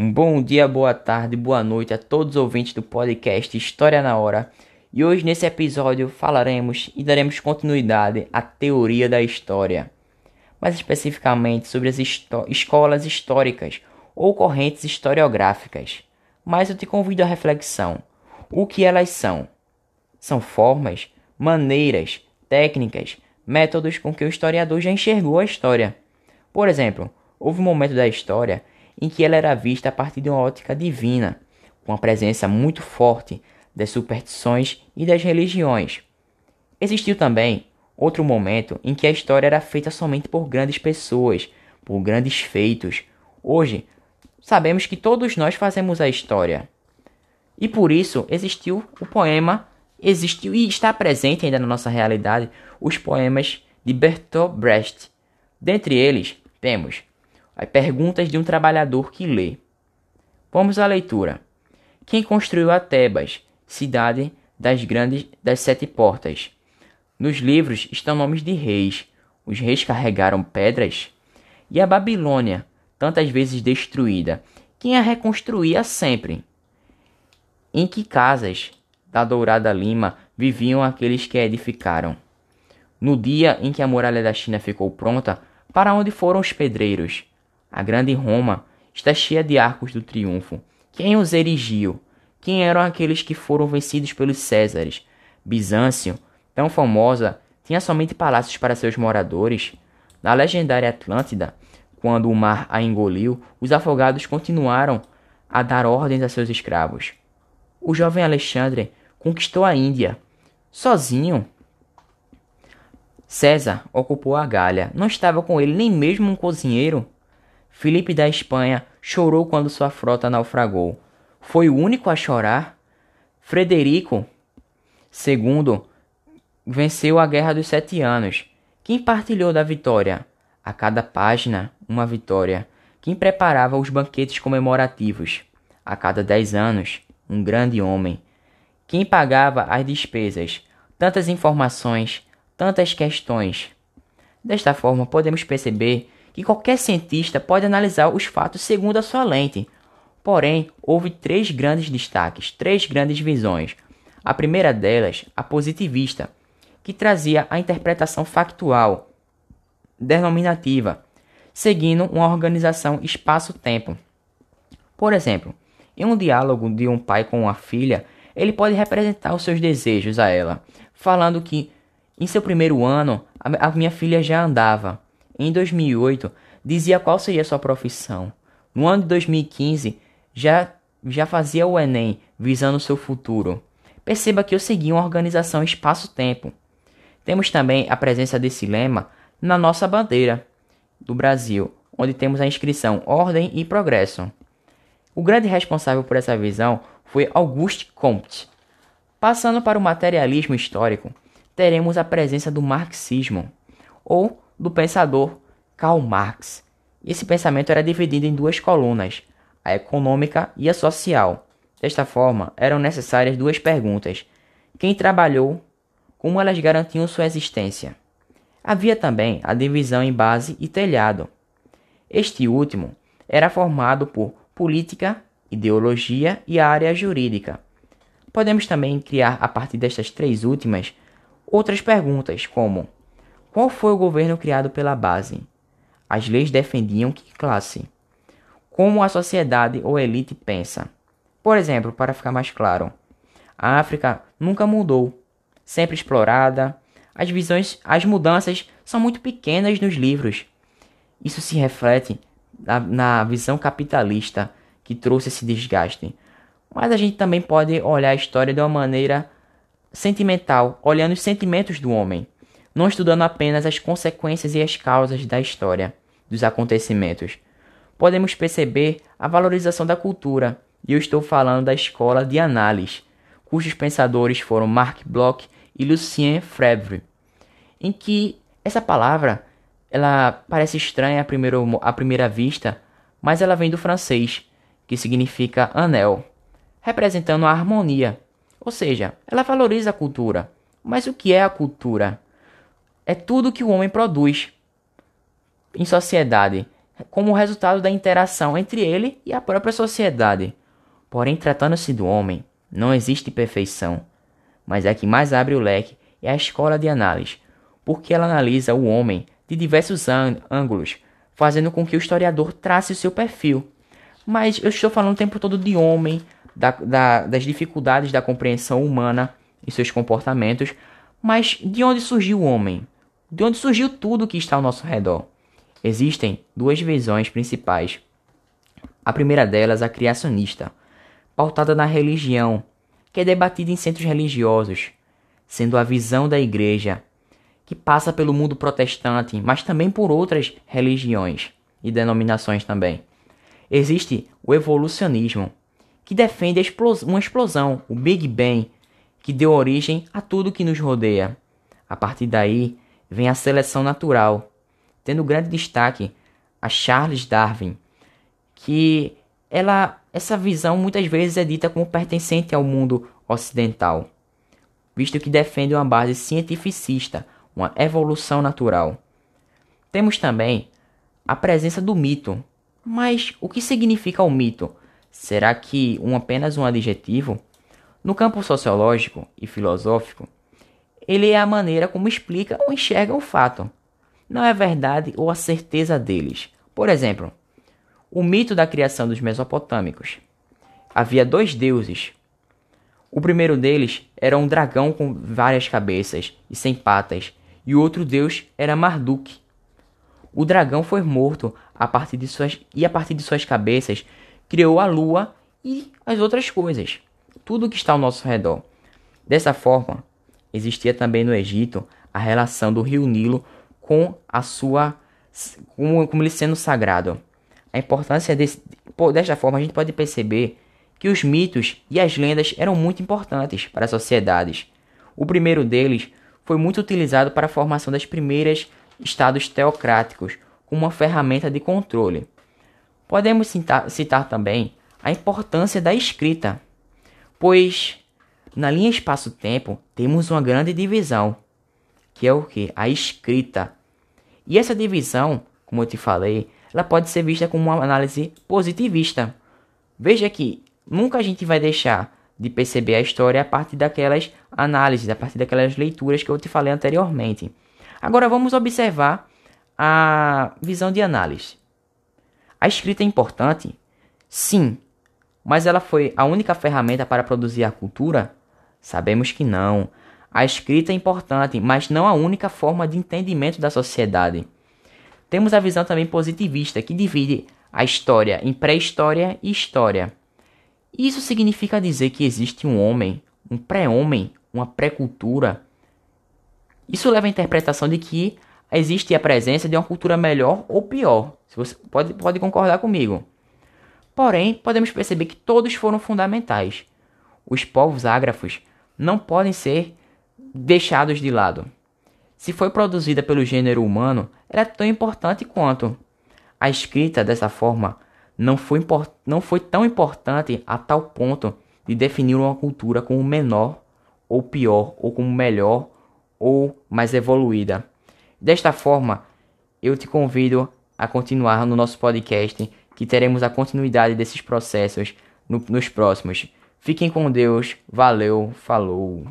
Um bom dia, boa tarde, boa noite a todos os ouvintes do podcast História na Hora. E hoje nesse episódio falaremos e daremos continuidade à teoria da história, mais especificamente sobre as escolas históricas ou correntes historiográficas. Mas eu te convido à reflexão. O que elas são? São formas, maneiras, técnicas, métodos com que o historiador já enxergou a história. Por exemplo, houve um momento da história em que ela era vista a partir de uma ótica divina, com a presença muito forte das superstições e das religiões. Existiu também outro momento em que a história era feita somente por grandes pessoas, por grandes feitos. Hoje, sabemos que todos nós fazemos a história. E por isso existiu o poema, existiu e está presente ainda na nossa realidade os poemas de Bertolt Brecht. Dentre eles, temos perguntas de um trabalhador que lê. Vamos à leitura. Quem construiu a Tebas, cidade das grandes das sete portas? Nos livros estão nomes de reis. Os reis carregaram pedras. E a Babilônia, tantas vezes destruída, quem a reconstruía sempre? Em que casas da Dourada Lima viviam aqueles que a edificaram? No dia em que a muralha da China ficou pronta, para onde foram os pedreiros? A grande Roma está cheia de arcos do triunfo. Quem os erigiu? Quem eram aqueles que foram vencidos pelos Césares? Bizâncio, tão famosa, tinha somente palácios para seus moradores. Na legendária Atlântida, quando o mar a engoliu, os afogados continuaram a dar ordens a seus escravos. O jovem Alexandre conquistou a Índia. Sozinho? César ocupou a Gália. Não estava com ele nem mesmo um cozinheiro? Filipe da Espanha chorou quando sua frota naufragou. Foi o único a chorar? Frederico II venceu a Guerra dos Sete Anos. Quem partilhou da vitória? A cada página, uma vitória. Quem preparava os banquetes comemorativos? A cada dez anos, um grande homem. Quem pagava as despesas? Tantas informações, tantas questões. Desta forma, podemos perceber que qualquer cientista pode analisar os fatos segundo a sua lente. Porém, houve três grandes destaques, três grandes visões. A primeira delas, a positivista, que trazia a interpretação factual, denominativa, seguindo uma organização espaço-tempo. Por exemplo, em um diálogo de um pai com uma filha, ele pode representar os seus desejos a ela, falando que em seu primeiro ano a minha filha já andava, em 2008, dizia qual seria sua profissão. No ano de 2015, já, já fazia o Enem, visando seu futuro. Perceba que eu segui uma organização espaço-tempo. Temos também a presença desse lema na nossa bandeira do Brasil, onde temos a inscrição Ordem e Progresso. O grande responsável por essa visão foi Auguste Comte. Passando para o materialismo histórico, teremos a presença do marxismo, ou do pensador Karl Marx. Esse pensamento era dividido em duas colunas, a econômica e a social. Desta forma, eram necessárias duas perguntas: quem trabalhou, como elas garantiam sua existência. Havia também a divisão em base e telhado. Este último era formado por política, ideologia e área jurídica. Podemos também criar a partir destas três últimas outras perguntas, como qual foi o governo criado pela base? As leis defendiam que classe? Como a sociedade ou elite pensa? Por exemplo, para ficar mais claro, a África nunca mudou, sempre explorada. As visões, as mudanças são muito pequenas nos livros. Isso se reflete na, na visão capitalista que trouxe esse desgaste. Mas a gente também pode olhar a história de uma maneira sentimental, olhando os sentimentos do homem não estudando apenas as consequências e as causas da história, dos acontecimentos. Podemos perceber a valorização da cultura, e eu estou falando da escola de análise, cujos pensadores foram Marc Bloch e Lucien Febvre, em que essa palavra ela parece estranha à primeira, à primeira vista, mas ela vem do francês, que significa anel, representando a harmonia. Ou seja, ela valoriza a cultura. Mas o que é a cultura? É tudo que o homem produz em sociedade, como resultado da interação entre ele e a própria sociedade. Porém, tratando-se do homem, não existe perfeição, mas a que mais abre o leque é a escola de análise, porque ela analisa o homem de diversos ângulos, fazendo com que o historiador trace o seu perfil. Mas eu estou falando o tempo todo de homem, da, da, das dificuldades da compreensão humana e seus comportamentos, mas de onde surgiu o homem? De onde surgiu tudo que está ao nosso redor? Existem duas visões principais. A primeira delas, a criacionista, pautada na religião, que é debatida em centros religiosos, sendo a visão da igreja, que passa pelo mundo protestante, mas também por outras religiões e denominações também. Existe o evolucionismo, que defende uma explosão, o Big Bang, que deu origem a tudo que nos rodeia. A partir daí vem a seleção natural, tendo grande destaque a Charles Darwin, que ela essa visão muitas vezes é dita como pertencente ao mundo ocidental, visto que defende uma base cientificista, uma evolução natural. Temos também a presença do mito. Mas o que significa o mito? Será que um apenas um adjetivo? No campo sociológico e filosófico, ele é a maneira como explica ou enxerga o fato. Não é a verdade ou a certeza deles. Por exemplo, o mito da criação dos mesopotâmicos. Havia dois deuses. O primeiro deles era um dragão com várias cabeças e sem patas, e o outro deus era Marduk. O dragão foi morto a partir de suas, e a partir de suas cabeças criou a lua e as outras coisas, tudo que está ao nosso redor. Dessa forma, existia também no Egito a relação do rio Nilo com a sua como, como ele sendo sagrado. A importância desse, desta forma a gente pode perceber que os mitos e as lendas eram muito importantes para as sociedades. O primeiro deles foi muito utilizado para a formação das primeiras estados teocráticos como uma ferramenta de controle. Podemos citar, citar também a importância da escrita, pois na linha espaço-tempo temos uma grande divisão, que é o que? A escrita. E essa divisão, como eu te falei, ela pode ser vista como uma análise positivista. Veja que nunca a gente vai deixar de perceber a história a partir daquelas análises, a partir daquelas leituras que eu te falei anteriormente. Agora vamos observar a visão de análise. A escrita é importante? Sim. Mas ela foi a única ferramenta para produzir a cultura? Sabemos que não. A escrita é importante, mas não a única forma de entendimento da sociedade. Temos a visão também positivista, que divide a história em pré-história e história. Isso significa dizer que existe um homem, um pré-homem, uma pré-cultura. Isso leva à interpretação de que existe a presença de uma cultura melhor ou pior. Se você pode, pode concordar comigo. Porém, podemos perceber que todos foram fundamentais. Os povos ágrafos não podem ser deixados de lado. Se foi produzida pelo gênero humano, ela é tão importante quanto. A escrita dessa forma não foi, não foi tão importante a tal ponto de definir uma cultura como menor ou pior, ou como melhor ou mais evoluída. Desta forma, eu te convido a continuar no nosso podcast, que teremos a continuidade desses processos no, nos próximos. Fiquem com Deus, valeu, falou.